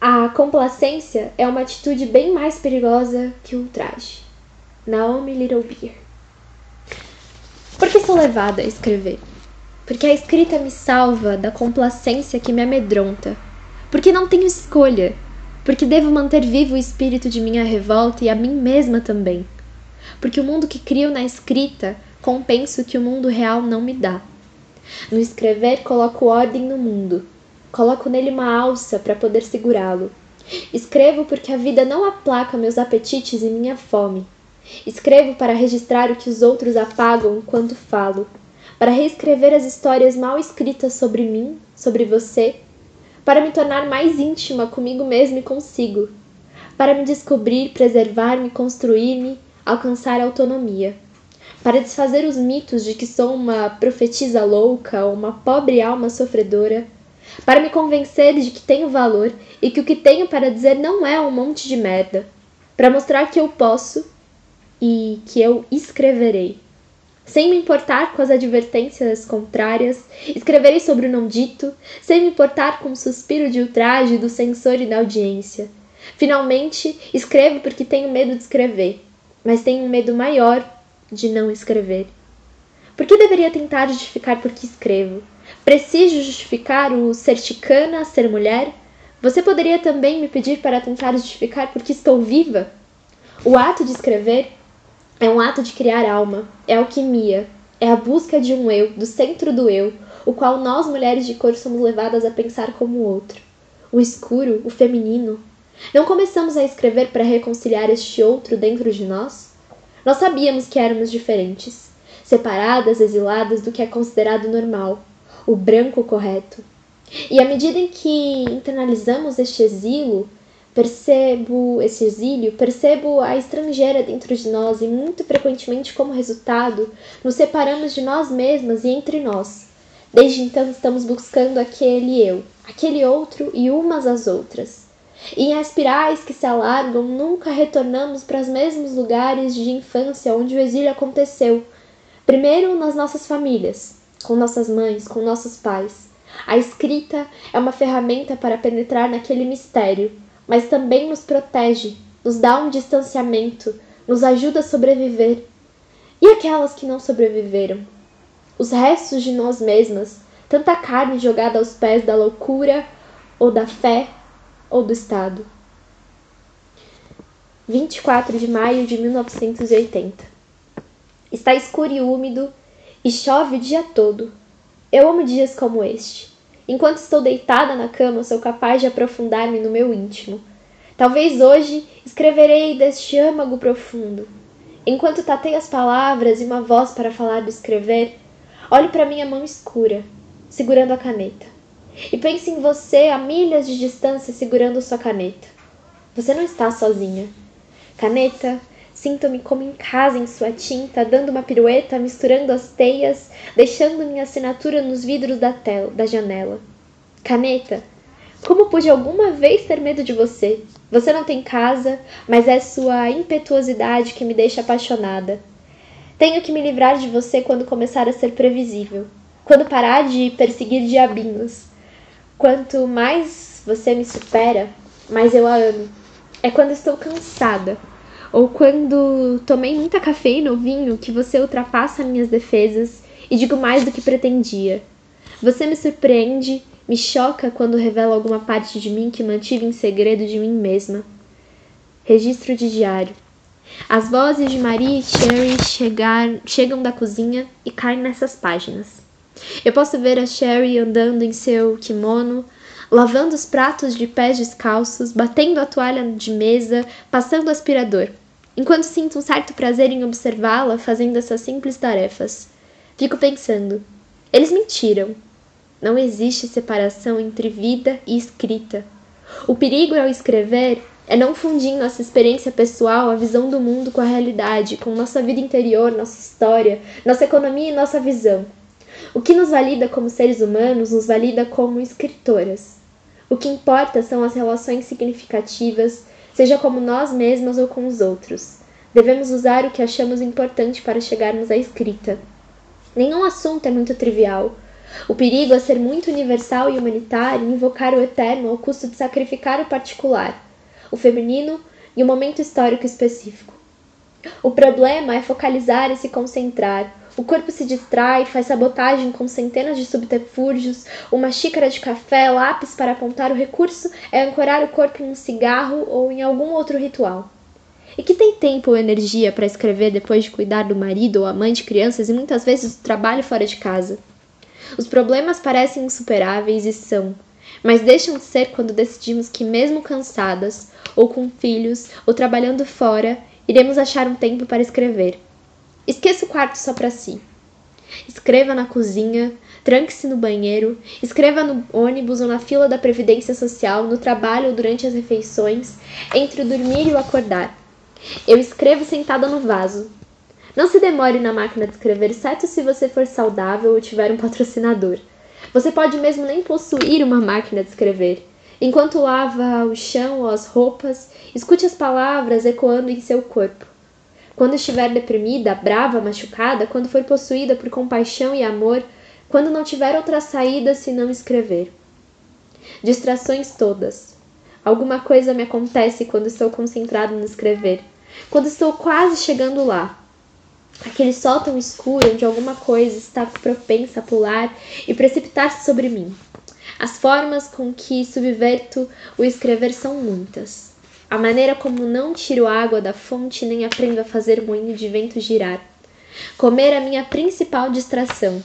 A complacência é uma atitude bem mais perigosa que o ultraje. Naomi Littlebeer. Por que sou levada a escrever? Porque a escrita me salva da complacência que me amedronta. Porque não tenho escolha. Porque devo manter vivo o espírito de minha revolta e a mim mesma também. Porque o mundo que crio na escrita compensa o que o mundo real não me dá. No escrever, coloco ordem no mundo. Coloco nele uma alça para poder segurá-lo. Escrevo porque a vida não aplaca meus apetites e minha fome. Escrevo para registrar o que os outros apagam enquanto falo, para reescrever as histórias mal escritas sobre mim, sobre você, para me tornar mais íntima comigo mesma e consigo, para me descobrir, preservar-me, construir-me, alcançar autonomia, para desfazer os mitos de que sou uma profetisa louca ou uma pobre alma sofredora, para me convencer de que tenho valor e que o que tenho para dizer não é um monte de merda, para mostrar que eu posso e que eu escreverei. Sem me importar com as advertências contrárias, escreverei sobre o não dito, sem me importar com o suspiro de ultraje do censor e da audiência. Finalmente, escrevo porque tenho medo de escrever, mas tenho um medo maior de não escrever. Por que deveria tentar justificar por que escrevo? Preciso justificar o ser ticana, ser mulher? Você poderia também me pedir para tentar justificar por que estou viva? O ato de escrever é um ato de criar alma, é alquimia, é a busca de um eu, do centro do eu, o qual nós mulheres de cor somos levadas a pensar como outro. O escuro, o feminino. Não começamos a escrever para reconciliar este outro dentro de nós? Nós sabíamos que éramos diferentes, separadas, exiladas do que é considerado normal, o branco correto. E à medida em que internalizamos este exílio, percebo esse exílio, percebo a estrangeira dentro de nós e muito frequentemente, como resultado, nos separamos de nós mesmas e entre nós. Desde então estamos buscando aquele eu, aquele outro e umas às outras. E em espirais que se alargam, nunca retornamos para os mesmos lugares de infância onde o exílio aconteceu. Primeiro nas nossas famílias, com nossas mães, com nossos pais. A escrita é uma ferramenta para penetrar naquele mistério mas também nos protege, nos dá um distanciamento, nos ajuda a sobreviver. E aquelas que não sobreviveram? Os restos de nós mesmas, tanta carne jogada aos pés da loucura, ou da fé, ou do Estado. 24 de maio de 1980. Está escuro e úmido e chove o dia todo. Eu amo dias como este. Enquanto estou deitada na cama, sou capaz de aprofundar-me no meu íntimo. Talvez hoje escreverei deste âmago profundo. Enquanto tatei as palavras e uma voz para falar do escrever, olhe para minha mão escura, segurando a caneta. E pense em você a milhas de distância segurando sua caneta. Você não está sozinha. Caneta, Sinto-me como em casa em sua tinta, dando uma pirueta, misturando as teias, deixando minha assinatura nos vidros da tela, da janela. Caneta, como pude alguma vez ter medo de você? Você não tem casa, mas é sua impetuosidade que me deixa apaixonada. Tenho que me livrar de você quando começar a ser previsível, quando parar de perseguir diabinhos. Quanto mais você me supera, mais eu a amo. É quando estou cansada ou quando tomei muita cafeína ou vinho que você ultrapassa minhas defesas e digo mais do que pretendia. Você me surpreende, me choca quando revela alguma parte de mim que mantive em segredo de mim mesma. Registro de diário. As vozes de Maria e Sherry chegar, chegam da cozinha e caem nessas páginas. Eu posso ver a Sherry andando em seu kimono, lavando os pratos de pés descalços, batendo a toalha de mesa, passando o aspirador. Enquanto sinto um certo prazer em observá-la fazendo essas simples tarefas. Fico pensando: eles mentiram. Não existe separação entre vida e escrita. O perigo ao escrever é não fundir nossa experiência pessoal a visão do mundo com a realidade, com nossa vida interior, nossa história, nossa economia e nossa visão. O que nos valida como seres humanos nos valida como escritoras. O que importa são as relações significativas, seja como nós mesmas ou com os outros. Devemos usar o que achamos importante para chegarmos à escrita. Nenhum assunto é muito trivial. O perigo é ser muito universal e humanitário e invocar o eterno ao custo de sacrificar o particular o feminino e o momento histórico específico. O problema é focalizar e se concentrar. O corpo se distrai, faz sabotagem com centenas de subterfúgios, uma xícara de café, lápis para apontar o recurso é ancorar o corpo em um cigarro ou em algum outro ritual. E que tem tempo ou energia para escrever depois de cuidar do marido ou amante, crianças e muitas vezes do trabalho fora de casa? Os problemas parecem insuperáveis e são, mas deixam de ser quando decidimos que, mesmo cansadas, ou com filhos, ou trabalhando fora, iremos achar um tempo para escrever. Esqueça o quarto só para si. Escreva na cozinha, tranque-se no banheiro, escreva no ônibus ou na fila da Previdência Social, no trabalho ou durante as refeições, entre o dormir e o acordar. Eu escrevo sentada no vaso. Não se demore na máquina de escrever, exceto se você for saudável ou tiver um patrocinador. Você pode mesmo nem possuir uma máquina de escrever. Enquanto lava o chão ou as roupas, escute as palavras ecoando em seu corpo. Quando estiver deprimida, brava, machucada, quando for possuída por compaixão e amor, quando não tiver outra saída senão escrever. Distrações todas. Alguma coisa me acontece quando estou concentrado no escrever, quando estou quase chegando lá. Aquele sótão escuro onde alguma coisa está propensa a pular e precipitar-se sobre mim. As formas com que subverto o escrever são muitas. A maneira como não tiro água da fonte nem aprendo a fazer moinho de vento girar. Comer a minha principal distração.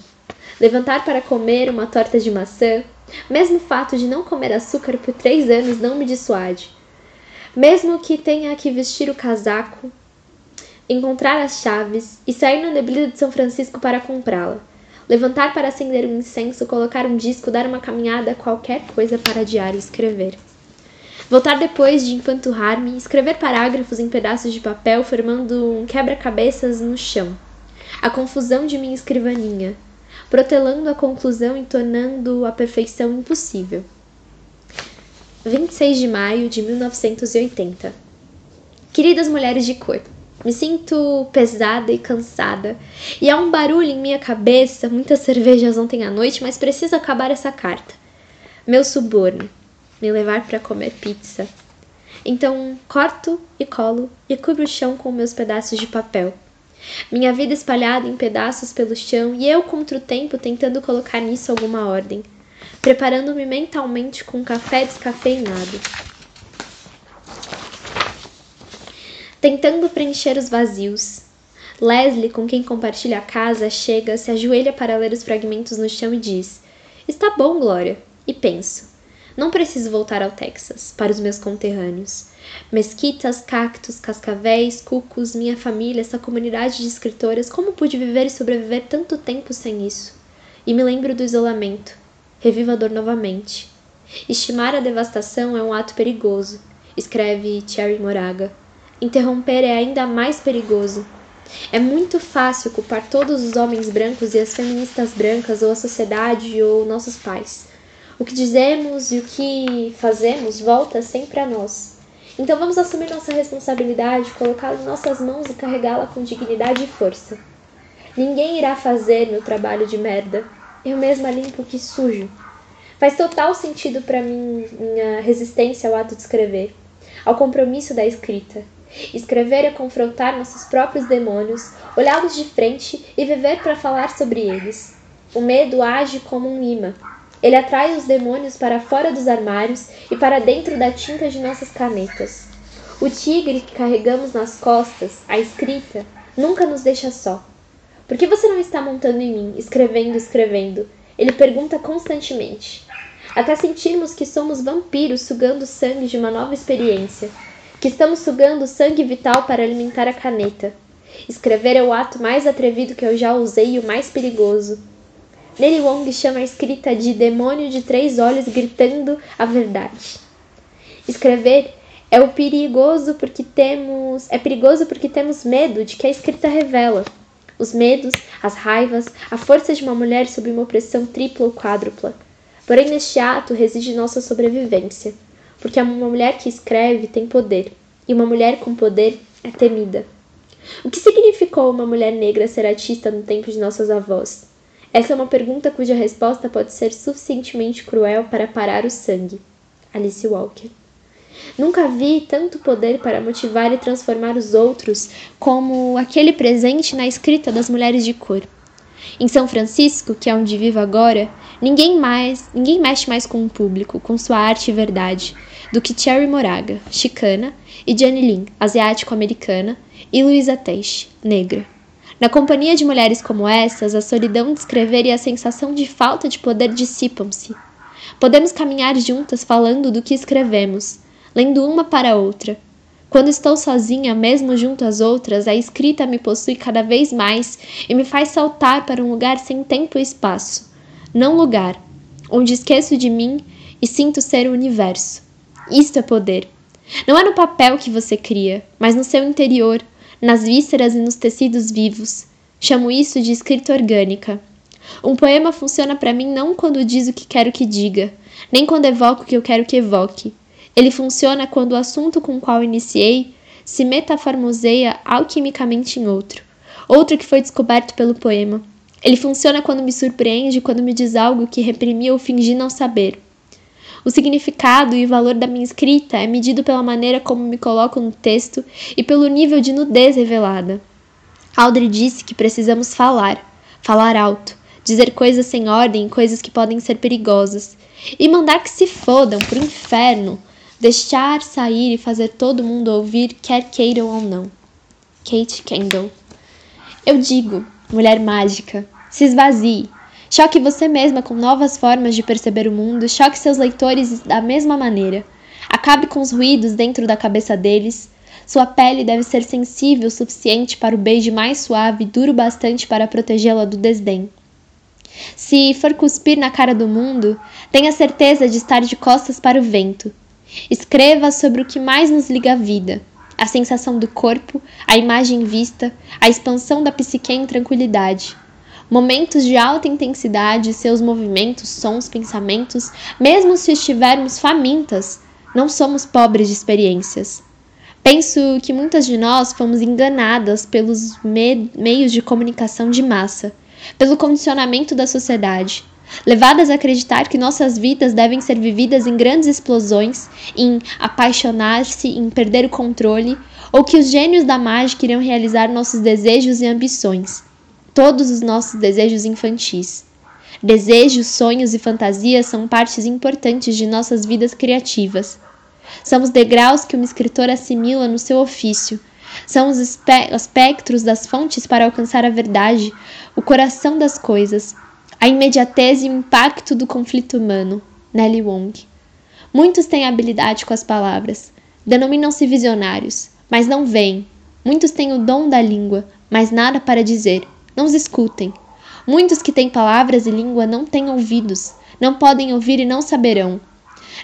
Levantar para comer uma torta de maçã, mesmo o fato de não comer açúcar por três anos não me dissuade. Mesmo que tenha que vestir o casaco, encontrar as chaves e sair na neblina de São Francisco para comprá-la levantar para acender um incenso, colocar um disco, dar uma caminhada, qualquer coisa para e escrever. Voltar depois de empanturrar-me, escrever parágrafos em pedaços de papel, formando um quebra-cabeças no chão. A confusão de minha escrivaninha, protelando a conclusão e tornando a perfeição impossível. 26 de maio de 1980. Queridas mulheres de cor, me sinto pesada e cansada. E há um barulho em minha cabeça, muitas cervejas ontem à noite, mas preciso acabar essa carta. Meu suborno, me levar para comer pizza. Então corto e colo e cubro o chão com meus pedaços de papel. Minha vida espalhada em pedaços pelo chão e eu contra o tempo tentando colocar nisso alguma ordem, preparando-me mentalmente com um café descafeinado. tentando preencher os vazios. Leslie, com quem compartilha a casa, chega, se ajoelha para ler os fragmentos no chão e diz: Está bom, Glória. E penso: Não preciso voltar ao Texas, para os meus conterrâneos. Mesquitas, cactos, cascavéis, cucos, minha família, essa comunidade de escritoras, como pude viver e sobreviver tanto tempo sem isso? E me lembro do isolamento. Revivo a dor novamente. Estimar a devastação é um ato perigoso, escreve Thierry Moraga interromper é ainda mais perigoso. É muito fácil culpar todos os homens brancos e as feministas brancas, ou a sociedade, ou nossos pais. O que dizemos e o que fazemos volta sempre a nós. Então vamos assumir nossa responsabilidade, colocá-la em nossas mãos e carregá-la com dignidade e força. Ninguém irá fazer meu trabalho de merda. Eu mesma limpo o que sujo. Faz total sentido para mim minha resistência ao ato de escrever, ao compromisso da escrita. Escrever é confrontar nossos próprios demônios, olhá-los de frente e viver para falar sobre eles. O medo age como um imã. Ele atrai os demônios para fora dos armários e para dentro da tinta de nossas canetas. O tigre que carregamos nas costas, a escrita, nunca nos deixa só. Por que você não está montando em mim, escrevendo, escrevendo? Ele pergunta constantemente. Até sentirmos que somos vampiros sugando sangue de uma nova experiência que estamos sugando sangue vital para alimentar a caneta. Escrever é o ato mais atrevido que eu já usei e o mais perigoso. Nelly Wong chama a escrita de demônio de três olhos gritando a verdade. Escrever é o perigoso porque temos é perigoso porque temos medo de que a escrita revela os medos, as raivas, a força de uma mulher sob uma opressão tripla ou quádrupla. Porém, neste ato reside nossa sobrevivência, porque uma mulher que escreve tem poder, e uma mulher com poder é temida. O que significou uma mulher negra ser artista no tempo de nossas avós? Essa é uma pergunta cuja resposta pode ser suficientemente cruel para parar o sangue. Alice Walker. Nunca vi tanto poder para motivar e transformar os outros como aquele presente na escrita das mulheres de cor. Em São Francisco, que é onde vivo agora, ninguém mais, ninguém mexe mais com o público, com sua arte e verdade, do que Cherry Moraga, chicana, e Jenny Lin, asiático-americana, e Luisa Teixe, negra. Na companhia de mulheres como essas, a solidão de escrever e a sensação de falta de poder dissipam-se. Podemos caminhar juntas falando do que escrevemos, lendo uma para outra. Quando estou sozinha, mesmo junto às outras, a escrita me possui cada vez mais e me faz saltar para um lugar sem tempo e espaço. Não lugar, onde esqueço de mim e sinto ser o universo. Isto é poder. Não é no papel que você cria, mas no seu interior, nas vísceras e nos tecidos vivos. Chamo isso de escrita orgânica. Um poema funciona para mim não quando diz o que quero que diga, nem quando evoco o que eu quero que evoque, ele funciona quando o assunto com o qual iniciei se metaformoseia alquimicamente em outro, outro que foi descoberto pelo poema. Ele funciona quando me surpreende, quando me diz algo que reprimi ou fingi não saber. O significado e o valor da minha escrita é medido pela maneira como me coloco no texto e pelo nível de nudez revelada. Audrey disse que precisamos falar, falar alto, dizer coisas sem ordem, coisas que podem ser perigosas, e mandar que se fodam pro inferno deixar sair e fazer todo mundo ouvir, quer queiram ou não. Kate Kendall. Eu digo, mulher mágica, se esvazie. Choque você mesma com novas formas de perceber o mundo, choque seus leitores da mesma maneira. Acabe com os ruídos dentro da cabeça deles. Sua pele deve ser sensível o suficiente para o beijo mais suave e duro bastante para protegê-la do desdém. Se for cuspir na cara do mundo, tenha certeza de estar de costas para o vento, Escreva sobre o que mais nos liga à vida, a sensação do corpo, a imagem vista, a expansão da psique em tranquilidade. Momentos de alta intensidade, seus movimentos, sons, pensamentos, mesmo se estivermos famintas, não somos pobres de experiências. Penso que muitas de nós fomos enganadas pelos me meios de comunicação de massa, pelo condicionamento da sociedade, levadas a acreditar que nossas vidas devem ser vividas em grandes explosões, em apaixonar-se, em perder o controle, ou que os gênios da mágica iriam realizar nossos desejos e ambições, todos os nossos desejos infantis. Desejos, sonhos e fantasias são partes importantes de nossas vidas criativas. São os degraus que uma escritora assimila no seu ofício. São os espectros das fontes para alcançar a verdade, o coração das coisas, a imediatez e o impacto do conflito humano. Nelly Wong. Muitos têm habilidade com as palavras. Denominam-se visionários, mas não veem. Muitos têm o dom da língua, mas nada para dizer. Não os escutem. Muitos que têm palavras e língua não têm ouvidos, não podem ouvir e não saberão.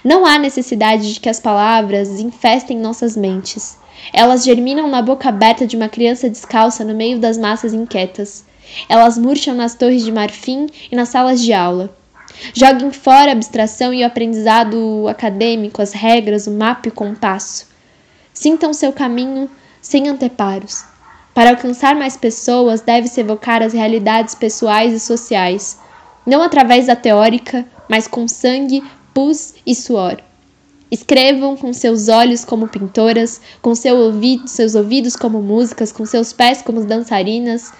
Não há necessidade de que as palavras infestem nossas mentes. Elas germinam na boca aberta de uma criança descalça no meio das massas inquietas. Elas murcham nas torres de marfim e nas salas de aula. Joguem fora a abstração e o aprendizado acadêmico, as regras, o mapa e o compasso. Sintam seu caminho sem anteparos. Para alcançar mais pessoas, deve-se evocar as realidades pessoais e sociais, não através da teórica, mas com sangue, pus e suor. Escrevam com seus olhos como pintoras, com seu ouvido, seus ouvidos como músicas, com seus pés como dançarinas,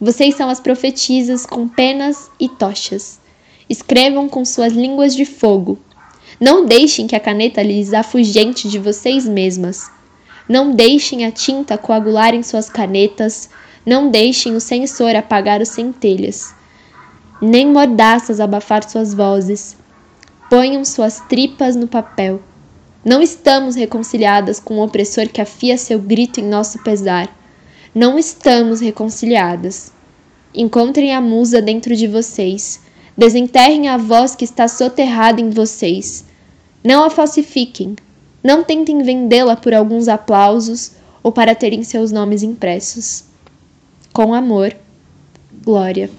vocês são as profetisas com penas e tochas. Escrevam com suas línguas de fogo. Não deixem que a caneta lhes afugente de vocês mesmas. Não deixem a tinta coagular em suas canetas. Não deixem o sensor apagar os centelhas. Nem mordaças abafar suas vozes. Ponham suas tripas no papel. Não estamos reconciliadas com o opressor que afia seu grito em nosso pesar. Não estamos reconciliadas. Encontrem a musa dentro de vocês. Desenterrem a voz que está soterrada em vocês. Não a falsifiquem. Não tentem vendê-la por alguns aplausos ou para terem seus nomes impressos. Com amor, Glória.